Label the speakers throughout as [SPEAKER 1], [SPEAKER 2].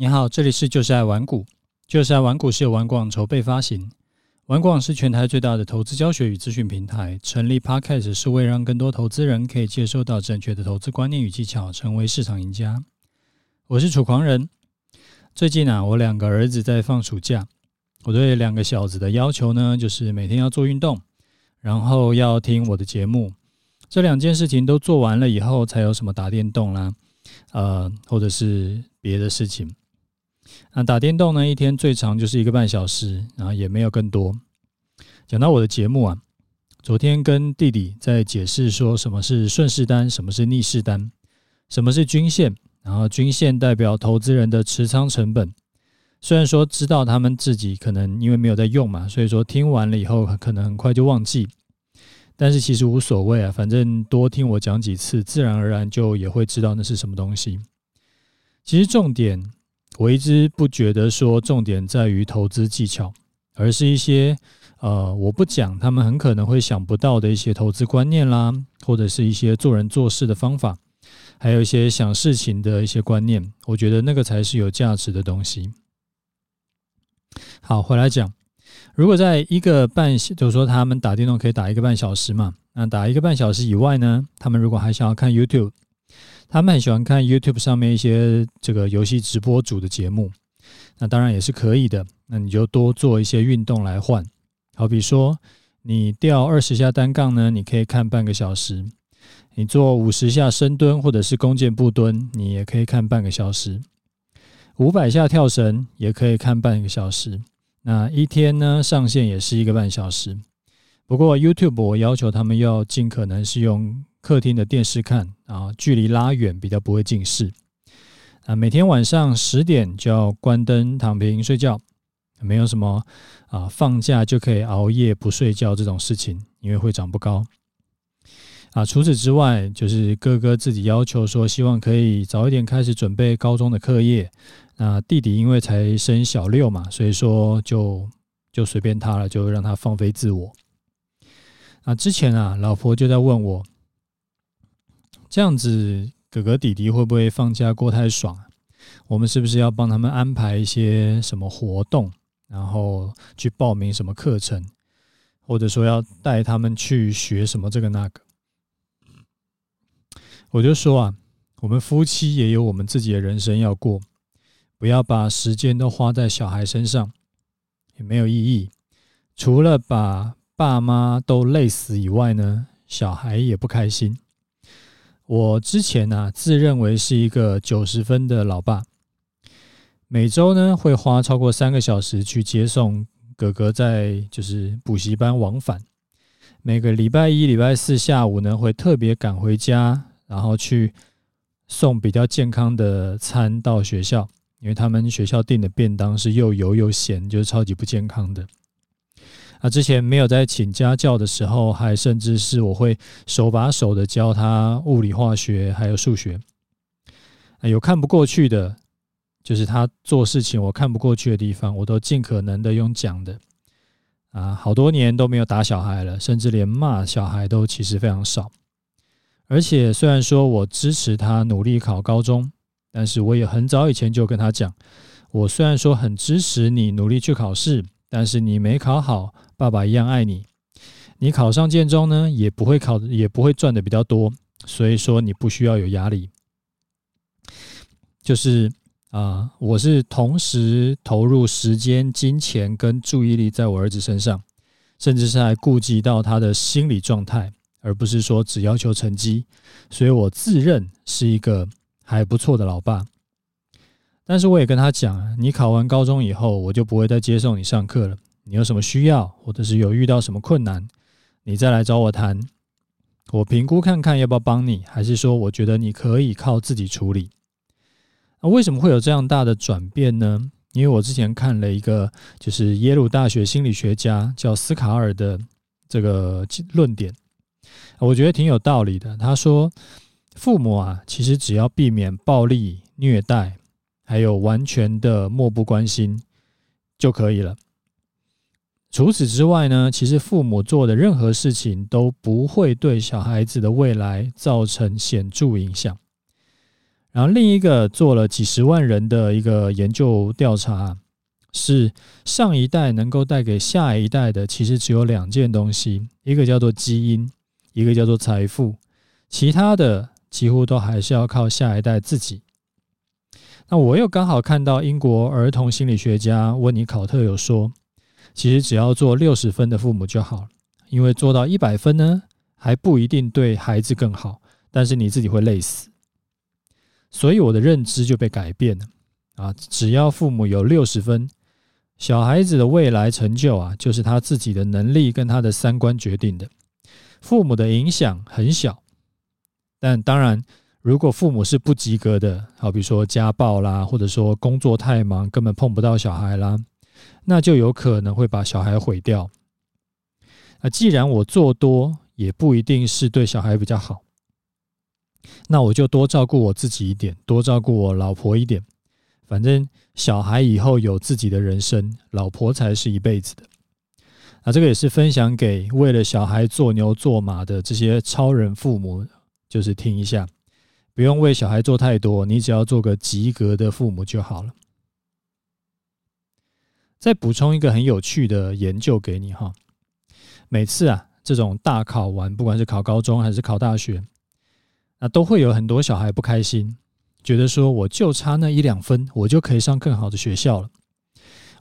[SPEAKER 1] 你好，这里是就是爱玩股，就是爱玩股是由玩广筹备发行，玩广是全台最大的投资教学与资讯平台。成立 Podcast 是为让更多投资人可以接受到正确的投资观念与技巧，成为市场赢家。我是楚狂人。最近啊，我两个儿子在放暑假，我对两个小子的要求呢，就是每天要做运动，然后要听我的节目。这两件事情都做完了以后，才有什么打电动啦，呃，或者是别的事情。那打电动呢，一天最长就是一个半小时，然后也没有更多。讲到我的节目啊，昨天跟弟弟在解释说什么是顺势单，什么是逆势单，什么是均线，然后均线代表投资人的持仓成本。虽然说知道他们自己可能因为没有在用嘛，所以说听完了以后可能很快就忘记。但是其实无所谓啊，反正多听我讲几次，自然而然就也会知道那是什么东西。其实重点，我一直不觉得说重点在于投资技巧，而是一些呃，我不讲他们很可能会想不到的一些投资观念啦，或者是一些做人做事的方法，还有一些想事情的一些观念。我觉得那个才是有价值的东西。好，回来讲。如果在一个半，就是说他们打电动可以打一个半小时嘛，那打一个半小时以外呢，他们如果还想要看 YouTube，他们很喜欢看 YouTube 上面一些这个游戏直播组的节目，那当然也是可以的。那你就多做一些运动来换，好比说你吊二十下单杠呢，你可以看半个小时；你做五十下深蹲或者是弓箭步蹲，你也可以看半个小时；五百下跳绳也可以看半个小时。那一天呢，上限也是一个半小时。不过 YouTube 我要求他们要尽可能是用客厅的电视看啊，距离拉远比较不会近视。啊，每天晚上十点就要关灯躺平睡觉，没有什么啊放假就可以熬夜不睡觉这种事情，因为会长不高。啊，除此之外，就是哥哥自己要求说，希望可以早一点开始准备高中的课业。那弟弟因为才升小六嘛，所以说就就随便他了，就让他放飞自我。那之前啊，老婆就在问我，这样子哥哥弟弟会不会放假过太爽？我们是不是要帮他们安排一些什么活动，然后去报名什么课程，或者说要带他们去学什么这个那个？我就说啊，我们夫妻也有我们自己的人生要过。不要把时间都花在小孩身上，也没有意义。除了把爸妈都累死以外呢，小孩也不开心。我之前呢、啊，自认为是一个九十分的老爸，每周呢会花超过三个小时去接送哥哥在就是补习班往返。每个礼拜一、礼拜四下午呢，会特别赶回家，然后去送比较健康的餐到学校。因为他们学校订的便当是又油又咸，就是超级不健康的。啊，之前没有在请家教的时候，还甚至是我会手把手的教他物理、化学还有数学。啊，有看不过去的，就是他做事情我看不过去的地方，我都尽可能的用讲的。啊，好多年都没有打小孩了，甚至连骂小孩都其实非常少。而且虽然说我支持他努力考高中。但是我也很早以前就跟他讲，我虽然说很支持你努力去考试，但是你没考好，爸爸一样爱你。你考上建中呢，也不会考，也不会赚的比较多，所以说你不需要有压力。就是啊、我是同时投入时间、金钱跟注意力在我儿子身上，甚至是还顾及到他的心理状态，而不是说只要求成绩。所以我自认是一个。还不错的老爸，但是我也跟他讲，你考完高中以后，我就不会再接送你上课了。你有什么需要，或者是有遇到什么困难，你再来找我谈，我评估看看要不要帮你，还是说我觉得你可以靠自己处理。那为什么会有这样大的转变呢？因为我之前看了一个，就是耶鲁大学心理学家叫斯卡尔的这个论点，我觉得挺有道理的。他说。父母啊，其实只要避免暴力、虐待，还有完全的漠不关心就可以了。除此之外呢，其实父母做的任何事情都不会对小孩子的未来造成显著影响。然后另一个做了几十万人的一个研究调查，是上一代能够带给下一代的，其实只有两件东西，一个叫做基因，一个叫做财富，其他的几乎都还是要靠下一代自己。那我又刚好看到英国儿童心理学家温尼考特有说，其实只要做六十分的父母就好了，因为做到一百分呢，还不一定对孩子更好，但是你自己会累死。所以我的认知就被改变了啊！只要父母有六十分，小孩子的未来成就啊，就是他自己的能力跟他的三观决定的，父母的影响很小，但当然。如果父母是不及格的，好比说家暴啦，或者说工作太忙，根本碰不到小孩啦，那就有可能会把小孩毁掉。那既然我做多，也不一定是对小孩比较好，那我就多照顾我自己一点，多照顾我老婆一点。反正小孩以后有自己的人生，老婆才是一辈子的。啊这个也是分享给为了小孩做牛做马的这些超人父母，就是听一下。不用为小孩做太多，你只要做个及格的父母就好了。再补充一个很有趣的研究给你哈，每次啊这种大考完，不管是考高中还是考大学，那都会有很多小孩不开心，觉得说我就差那一两分，我就可以上更好的学校了。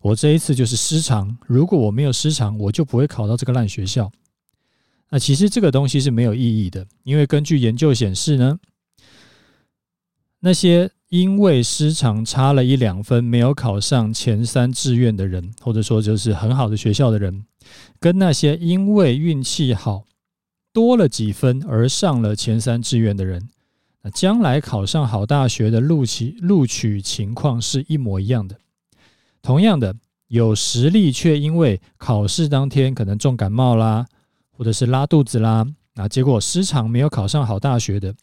[SPEAKER 1] 我这一次就是失常，如果我没有失常，我就不会考到这个烂学校。那其实这个东西是没有意义的，因为根据研究显示呢。那些因为失常差了一两分没有考上前三志愿的人，或者说就是很好的学校的人，跟那些因为运气好多了几分而上了前三志愿的人，那将来考上好大学的录取录取情况是一模一样的。同样的，有实力却因为考试当天可能重感冒啦，或者是拉肚子啦，啊，结果失常没有考上好大学的。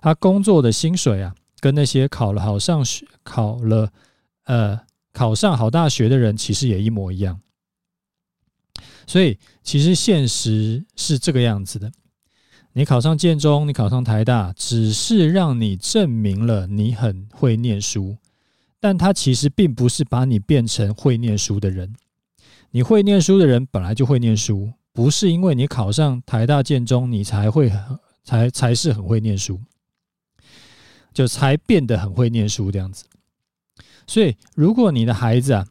[SPEAKER 1] 他工作的薪水啊，跟那些考了好上学、考了呃考上好大学的人，其实也一模一样。所以，其实现实是这个样子的：你考上建中，你考上台大，只是让你证明了你很会念书，但他其实并不是把你变成会念书的人。你会念书的人本来就会念书，不是因为你考上台大、建中，你才会才才是很会念书。就才变得很会念书这样子，所以如果你的孩子啊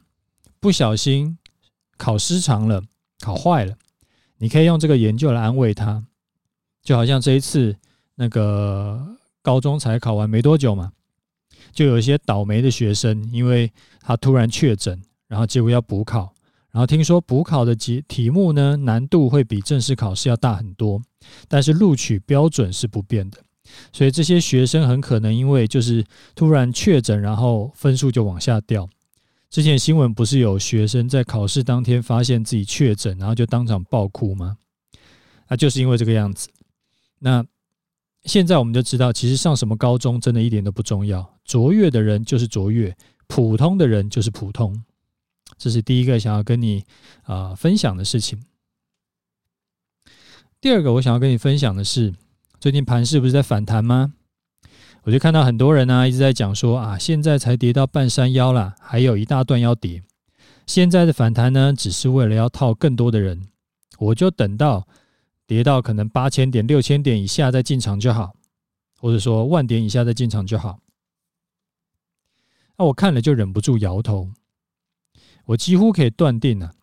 [SPEAKER 1] 不小心考失常了，考坏了，你可以用这个研究来安慰他，就好像这一次那个高中才考完没多久嘛，就有一些倒霉的学生，因为他突然确诊，然后结果要补考，然后听说补考的题题目呢难度会比正式考试要大很多，但是录取标准是不变的。所以这些学生很可能因为就是突然确诊，然后分数就往下掉。之前新闻不是有学生在考试当天发现自己确诊，然后就当场爆哭吗？那就是因为这个样子。那现在我们就知道，其实上什么高中真的一点都不重要，卓越的人就是卓越，普通的人就是普通。这是第一个想要跟你啊、分享的事情。第二个我想要跟你分享的是。最近盘势不是在反弹吗？我就看到很多人呢、啊、一直在讲说啊，现在才跌到半山腰啦，还有一大段要跌。现在的反弹呢，只是为了要套更多的人。我就等到跌到可能八千点、六千点以下再进场就好，或者说万点以下再进场就好。那我看了就忍不住摇头。我几乎可以断定啊，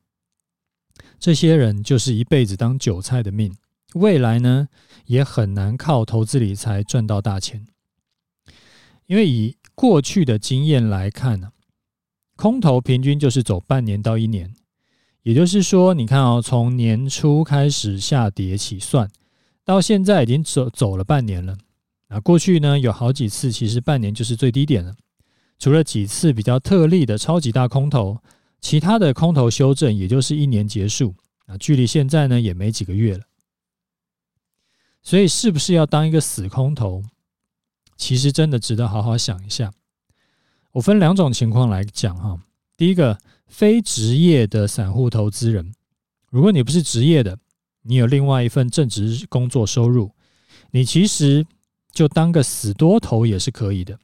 [SPEAKER 1] 这些人就是一辈子当韭菜的命。未来呢，也很难靠投资理财赚到大钱，因为以过去的经验来看呢，空头平均就是走半年到一年，也就是说，你看哦，从年初开始下跌起算，到现在已经走走了半年了。那过去呢，有好几次其实半年就是最低点了，除了几次比较特例的超级大空头，其他的空头修正也就是一年结束。啊，距离现在呢也没几个月了。所以，是不是要当一个死空头？其实真的值得好好想一下。我分两种情况来讲哈。第一个，非职业的散户投资人，如果你不是职业的，你有另外一份正职工作收入，你其实就当个死多头也是可以的。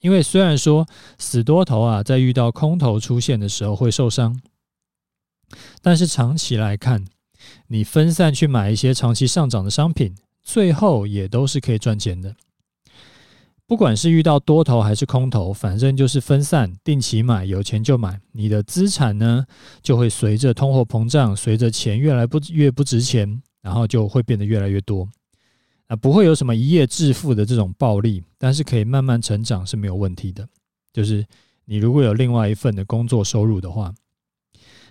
[SPEAKER 1] 因为虽然说死多头啊，在遇到空头出现的时候会受伤，但是长期来看，你分散去买一些长期上涨的商品，最后也都是可以赚钱的。不管是遇到多头还是空头，反正就是分散，定期买，有钱就买。你的资产呢，就会随着通货膨胀，随着钱越来不越不值钱，然后就会变得越来越多。啊，不会有什么一夜致富的这种暴利，但是可以慢慢成长是没有问题的。就是你如果有另外一份的工作收入的话，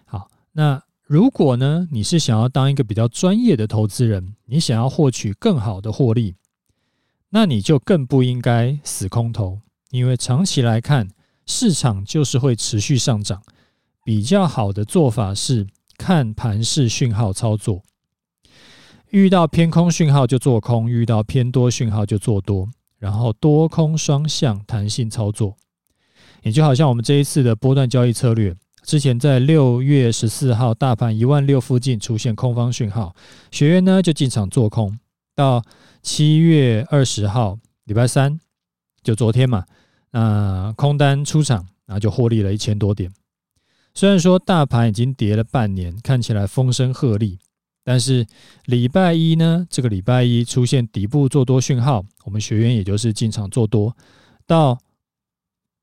[SPEAKER 1] 好，那如果呢，你是想要当一个比较专业的投资人，你想要获取更好的获利，那你就更不应该死空头，因为长期来看，市场就是会持续上涨。比较好的做法是看盘式讯号操作。遇到偏空讯号就做空，遇到偏多讯号就做多，然后多空双向弹性操作。也就好像我们这一次的波段交易策略，之前在六月十四号大盘一万六附近出现空方讯号，学员呢就进场做空，到七月二十号礼拜三，就昨天嘛，那空单出场，然后就获利了一千多点。虽然说大盘已经跌了半年，看起来风声鹤唳。但是礼拜一呢，这个礼拜一出现底部做多讯号，我们学员也就是进场做多，到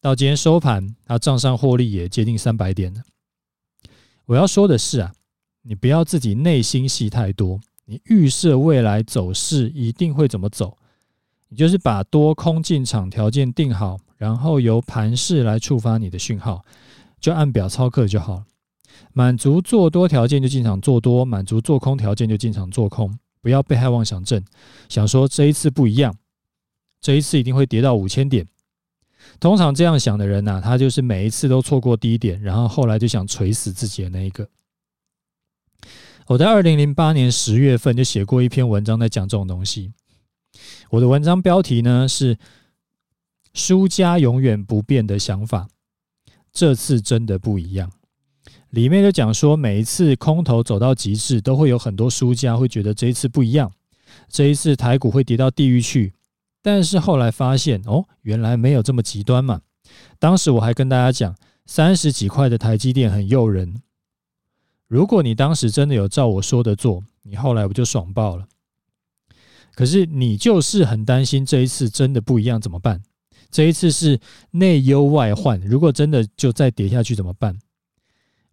[SPEAKER 1] 到今天收盘，他账上获利也接近三百点了。我要说的是啊，你不要自己内心戏太多，你预设未来走势一定会怎么走，你就是把多空进场条件定好，然后由盘势来触发你的讯号，就按表操课就好了。满足做多条件就进场做多，满足做空条件就进场做空，不要被害妄想症，想说这一次不一样，这一次一定会跌到五千点。通常这样想的人呐、他就是每一次都错过低点，然后后来就想锤死自己的那一个。我在二零零八年十月份就写过一篇文章在讲这种东西，我的文章标题呢是“输家永远不变的想法”，这次真的不一样。里面就讲说，每一次空头走到极致，都会有很多输家会觉得这一次不一样，这一次台股会跌到地狱去。但是后来发现，哦，原来没有这么极端嘛。当时我还跟大家讲，三十几块的台积电很诱人。如果你当时真的有照我说的做，你后来不就爽爆了？可是你就是很担心这一次真的不一样怎么办？这一次是内忧外患，如果真的就再跌下去怎么办？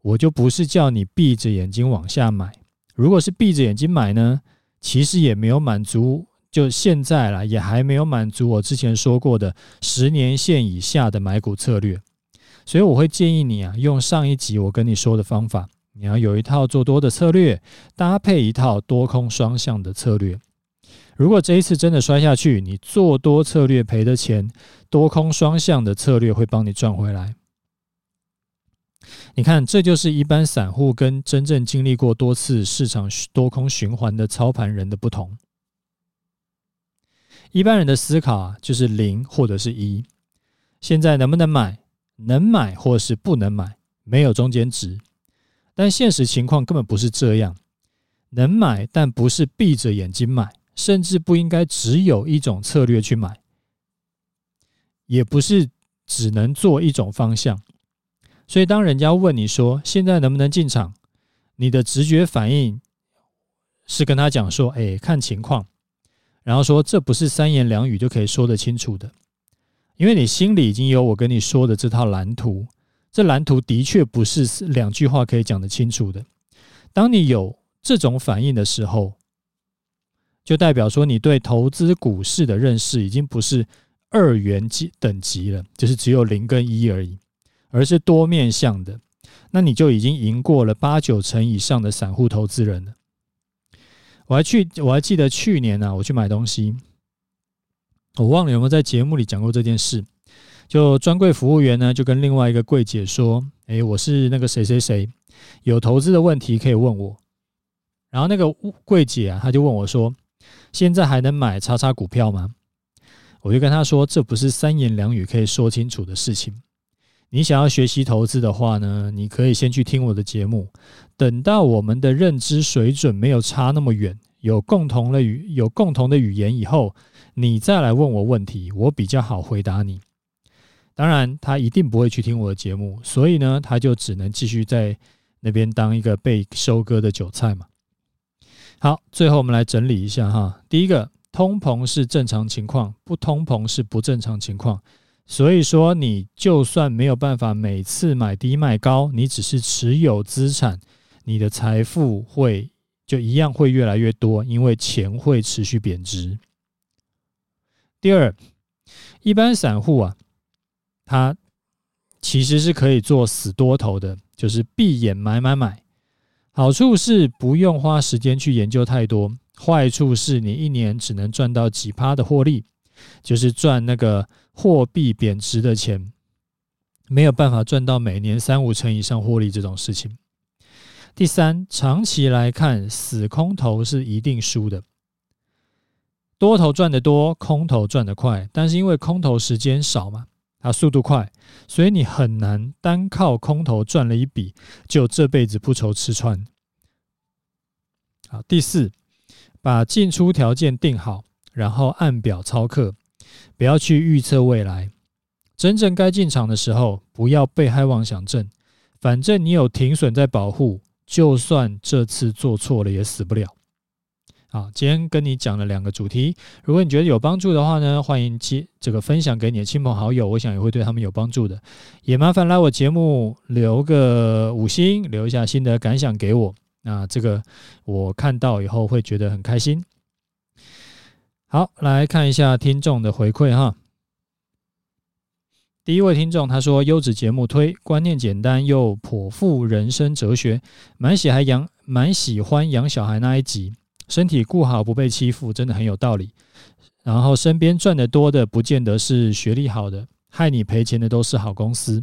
[SPEAKER 1] 我就不是叫你闭着眼睛往下买，如果是闭着眼睛买呢，其实也没有满足，就现在啦，也还没有满足我之前说过的十年线以下的买股策略，所以我会建议你啊，用上一集我跟你说的方法，你要有一套做多的策略，搭配一套多空双向的策略。如果这一次真的摔下去，你做多策略赔的钱，多空双向的策略会帮你赚回来。你看，这就是一般散户跟真正经历过多次市场多空循环的操盘人的不同。一般人的思考啊，就是零或者是一，现在能不能买？能买或是不能买？没有中间值。但现实情况根本不是这样，能买，但不是闭着眼睛买，甚至不应该只有一种策略去买，也不是只能做一种方向。所以，当人家问你说现在能不能进场，你的直觉反应是跟他讲说：“哎，看情况。”然后说这不是三言两语就可以说得清楚的，因为你心里已经有我跟你说的这套蓝图。这蓝图的确不是两句话可以讲得清楚的。当你有这种反应的时候，就代表说你对投资股市的认识已经不是二元级等级了，就是只有零跟一而已。而是多面向的，那你就已经赢过了八九成以上的散户投资人了。我还去，我还记得去年呢、我去买东西，我忘了有没有在节目里讲过这件事。就专柜服务员呢，就跟另外一个柜姐说：“诶，我是那个谁谁谁，有投资的问题可以问我。”然后那个柜姐啊，他就问我说：“现在还能买叉叉股票吗？”我就跟他说：“这不是三言两语可以说清楚的事情。”你想要学习投资的话呢，你可以先去听我的节目。等到我们的认知水准没有差那么远，有共同的语有共同的语言以后，你再来问我问题，我比较好回答你。当然，他一定不会去听我的节目，所以呢，他就只能继续在那边当一个被收割的韭菜嘛。好，最后我们来整理一下哈。第一个，通膨是正常情况，不通膨是不正常情况。所以说，你就算没有办法每次买低卖高，你只是持有资产，你的财富会就一样会越来越多，因为钱会持续贬值。第二，一般散户啊。他其实是可以做死多头的，就是闭眼买买买。好处是不用花时间去研究太多，坏处是你一年只能赚到几趴的获利，就是赚那个货币贬值的钱，没有办法赚到每年三五成以上获利这种事情。第三，长期来看，死空头是一定输的。多头赚得多，空头赚得快，但是因为空头时间少嘛。它速度快，所以你很难单靠空头赚了一笔就这辈子不愁吃穿。好，第四，把进出条件定好，然后按表操课，不要去预测未来。真正该进场的时候，不要被害妄想症。反正你有停损在保护，就算这次做错了也死不了。好，今天跟你讲了两个主题，如果你觉得有帮助的话呢，欢迎接这个分享给你的亲朋好友，我想也会对他们有帮助的。也麻烦来我节目留个五星，留一下心得感想给我，那这个我看到以后会觉得很开心。好，来看一下听众的回馈哈。第一位听众他说：“优质节目推，观念简单又颇富人生哲学，蛮喜还养蛮喜欢养小孩那一集。”身体顾好，不被欺负，真的很有道理。然后身边赚得多的，不见得是学历好的，害你赔钱的都是好公司，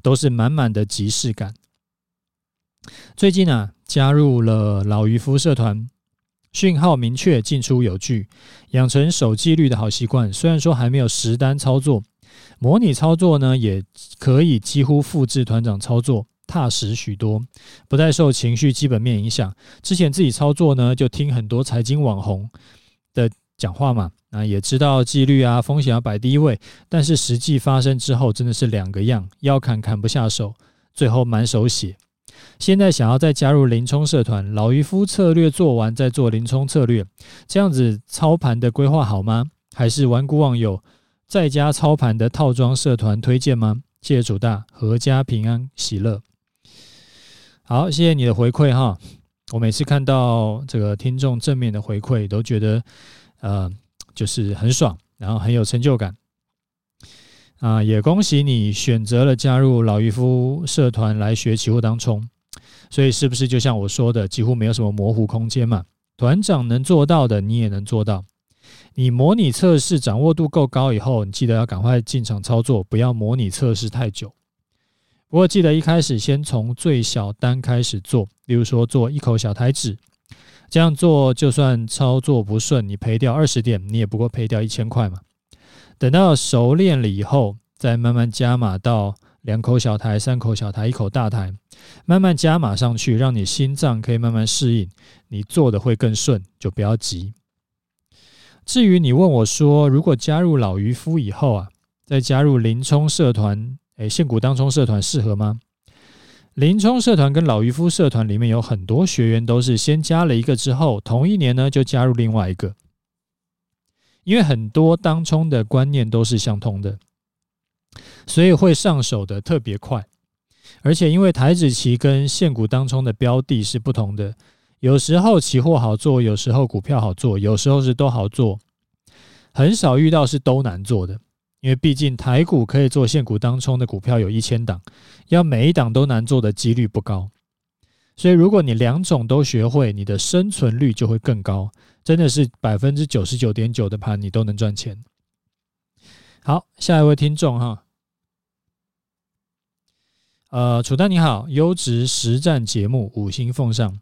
[SPEAKER 1] 都是满满的即视感。最近啊，加入了老渔夫社团，讯号明确，进出有据，养成守纪律的好习惯。虽然说还没有实单操作，模拟操作呢，也可以几乎复制团长操作。踏实许多，不再受情绪基本面影响。之前自己操作呢，就听很多财经网红的讲话嘛，啊，也知道纪律啊，风险要摆第一位。但是实际发生之后，真的是两个样，要砍砍不下手，最后满手血。现在想要再加入林冲社团，老渔夫策略做完再做林冲策略，这样子操盘的规划好吗？还是顽固网友在家操盘的套装社团推荐吗？谢谢主大，阖家平安喜乐。好，谢谢你的回馈哈。我每次看到这个听众正面的回馈，都觉得呃，就是很爽，然后很有成就感啊。也恭喜你选择了加入老渔夫社团来学期货当冲，所以是不是就像我说的，几乎没有什么模糊空间嘛？团长能做到的，你也能做到。你模拟测试掌握度够高以后，你记得要赶快进场操作，不要模拟测试太久。不过记得一开始先从最小单开始做，例如说做一口小台子，这样做就算操作不顺，你赔掉二十点，你也不过赔掉一千块嘛。等到熟练了以后，再慢慢加码到两口小台、三口小台、一口大台，慢慢加码上去，让你心脏可以慢慢适应，你做的会更顺，就不要急。至于你问我说，如果加入老渔夫以后啊，再加入林冲社团。诶，现股当冲社团适合吗？林冲社团跟老渔夫社团里面有很多学员都是先加了一个之后，同一年呢就加入另外一个，因为很多当冲的观念都是相通的，所以会上手的特别快。而且因为台子期跟现股当冲的标的是不同的，有时候期货好做，有时候股票好做，有时候是都好做，很少遇到是都难做的。因为毕竟台股可以做现股当冲的股票有一千档，要每一档都难做的几率不高。所以如果你两种都学会，你的生存率就会更高，真的是百分之九十九点九的盘你都能赚钱。好，下一位听众哈，呃，楚丹你好，优质实战节目五星奉上。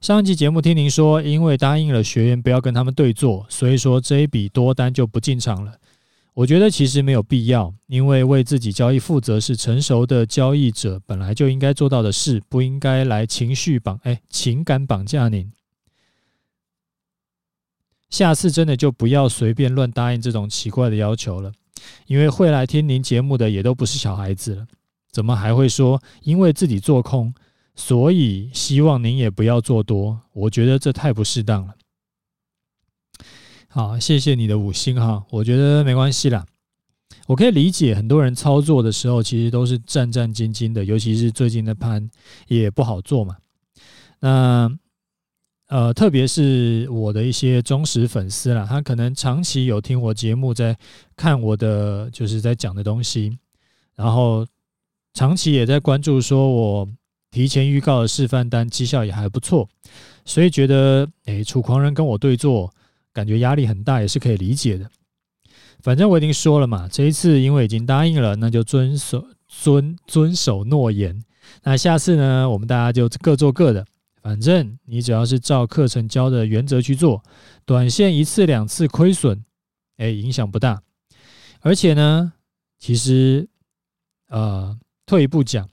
[SPEAKER 1] 上一集节目听您说，因为答应了学员不要跟他们对做，所以说这一笔多单就不进场了。我觉得其实没有必要，因为为自己交易负责是成熟的交易者本来就应该做到的事，不应该来情绪绑，哎，情感绑架您。下次真的就不要随便乱答应这种奇怪的要求了，因为会来听您节目的也都不是小孩子了，怎么还会说因为自己做空，所以希望您也不要做多？我觉得这太不适当了。好，谢谢你的五星哈，我觉得没关系啦。我可以理解很多人操作的时候其实都是战战兢兢的，尤其是最近的盘也不好做嘛。那呃，特别是我的一些忠实粉丝啦，他可能长期有听我节目，在看我的就是在讲的东西，然后长期也在关注，说我提前预告的示范单绩效也还不错，所以觉得诶，楚狂人跟我对坐，感觉压力很大，也是可以理解的。反正我已经说了嘛，这一次因为已经答应了，那就遵守遵遵守诺言。那下次呢，我们大家就各做各的。反正你只要是照课程教的原则去做，短线一次两次亏损，哎，影响不大。而且呢，其实，呃，退一步讲，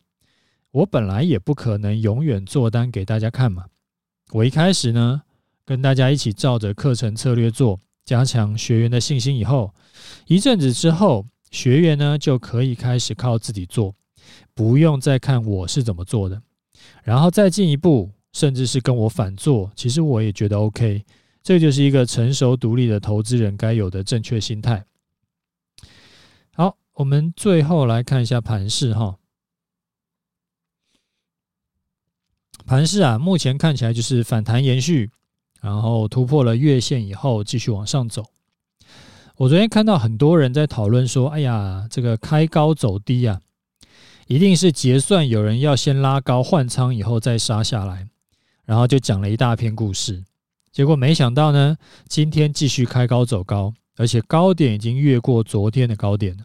[SPEAKER 1] 我本来也不可能永远做单给大家看嘛。我一开始呢，跟大家一起照着课程策略做，加强学员的信心以后，一阵子之后，学员呢就可以开始靠自己做，不用再看我是怎么做的，然后再进一步。甚至是跟我反做，其实我也觉得 OK。这就是一个成熟独立的投资人该有的正确心态。好，我们最后来看一下盘势哈。盘势啊，目前看起来就是反弹延续，然后突破了月线以后继续往上走。我昨天看到很多人在讨论说：“哎呀，这个开高走低啊，一定是结算有人要先拉高换仓以后再杀下来。”然后就讲了一大篇故事，结果没想到呢，今天继续开高走高，而且高点已经越过昨天的高点了。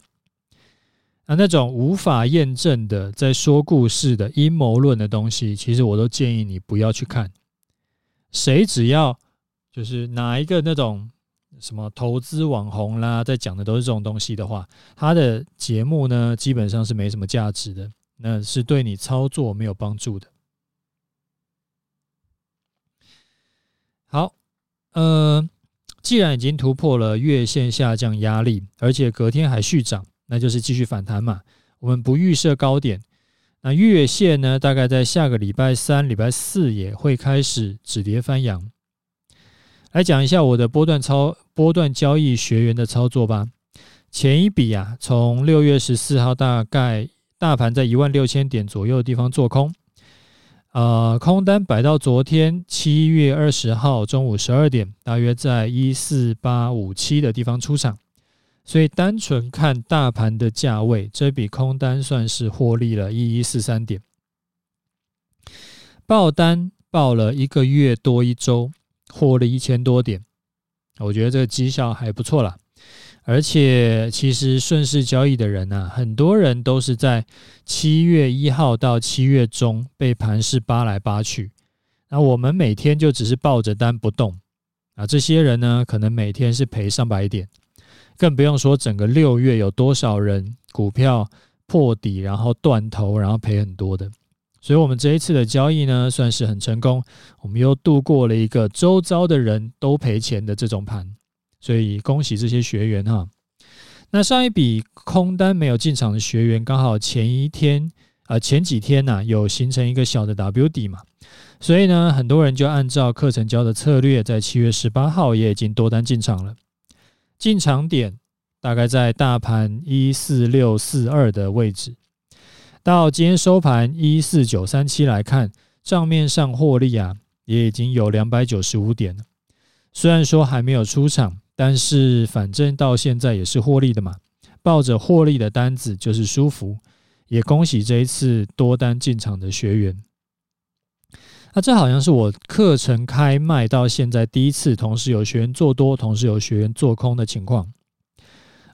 [SPEAKER 1] 那那种无法验证的，在说故事的阴谋论的东西，其实我都建议你不要去看。谁只要就是哪一个那种什么投资网红啦，在讲的都是这种东西的话，他的节目呢，基本上是没什么价值的，那是对你操作没有帮助的。好，呃，既然已经突破了月线下降压力，而且隔天还续涨，那就是继续反弹嘛。我们不预设高点，那月线呢，大概在下个礼拜三、礼拜四也会开始止跌翻扬。来讲一下我的波段操波段交易学员的操作吧。前一笔啊，从六月十四号大概大盘在一万六千点左右的地方做空。呃，空单摆到昨天七月二十号中午十二点，大约在一四八五七的地方出场，所以单纯看大盘的价位，这笔空单算是获利了一一四三点。报单报了一个月多一周，获了一千多点，我觉得这个绩效还不错啦。而且，其实顺势交易的人呢、啊，很多人都是在七月一号到七月中被盘势扒来扒去。那我们每天就只是抱着单不动啊，这些人呢，可能每天是赔上百点，更不用说整个六月有多少人股票破底，然后断头，然后赔很多的。所以，我们这一次的交易呢，算是很成功。我们又度过了一个周遭的人都赔钱的这种盘。所以恭喜这些学员哈。那上一笔空单没有进场的学员，刚好前一天呃前几天呐、有形成一个小的 W 底嘛，所以呢很多人就按照课程教的策略，在七月十八号也已经多单进场了。进场点大概在大盘一四六四二的位置，到今天收盘一四九三七来看，账面上获利啊也已经有两百九十五点了。虽然说还没有出场。但是反正到现在也是获利的嘛，抱着获利的单子就是舒服，也恭喜这一次多单进场的学员。那这好像是我课程开卖到现在第一次同时有学员做多，同时有学员做空的情况。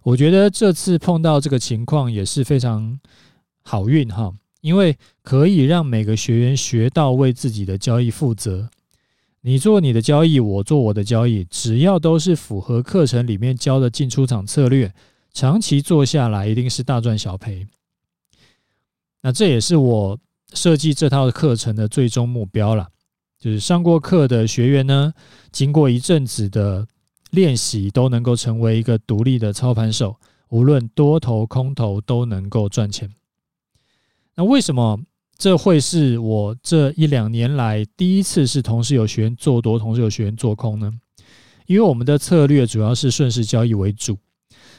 [SPEAKER 1] 我觉得这次碰到这个情况也是非常好运哈，因为可以让每个学员学到为自己的交易负责。你做你的交易，我做我的交易，只要都是符合课程里面教的进出场策略，长期做下来一定是大赚小赔。那这也是我设计这套课程的最终目标了，就是上过课的学员呢，经过一阵子的练习都能够成为一个独立的操盘手，无论多头空头都能够赚钱。那为什么这会是我这一两年来第一次是同时有学员做多，同时有学员做空呢？因为我们的策略主要是顺势交易为主，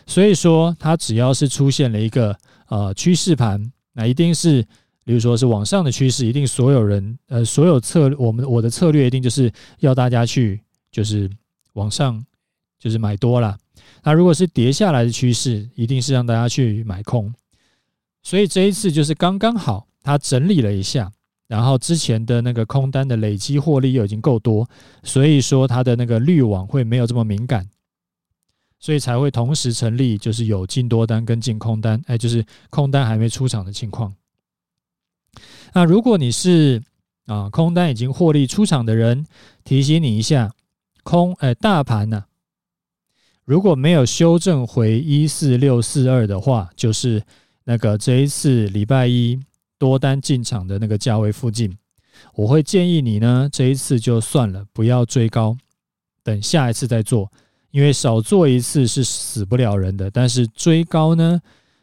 [SPEAKER 1] 所以说它只要是出现了一个呃趋势盘，那一定是，比如说是往上的趋势，一定所有人呃所有策我们我的策略一定就是要大家去就是往上就是买多啦。那如果是跌下来的趋势，一定是让大家去买空。所以这一次就是刚刚好，他整理了一下。然后之前的那个空单的累积获利又已经够多，所以说它的那个滤网会没有这么敏感，所以才会同时成立，就是有进多单跟进空单，哎，就是空单还没出场的情况。那如果你是啊空单已经获利出场的人，提醒你一下，空哎大盘呢，如果没有修正回一四六四二的话，就是那个这一次礼拜一。多单进场的那个价位附近，我会建议你呢，这一次就算了，不要追高，等下一次再做，因为少做一次是死不了人的。但是追高呢，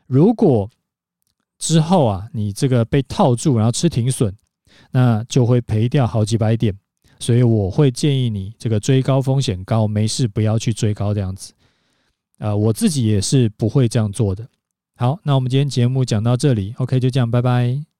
[SPEAKER 1] 如果之后啊，你这个被套住，然后吃停损，那就会赔掉好几百点。所以我会建议你，这个追高风险高，没事不要去追高这样子。啊，我自己也是不会这样做的。好，那我们今天节目讲到这里，OK，就这样，拜拜。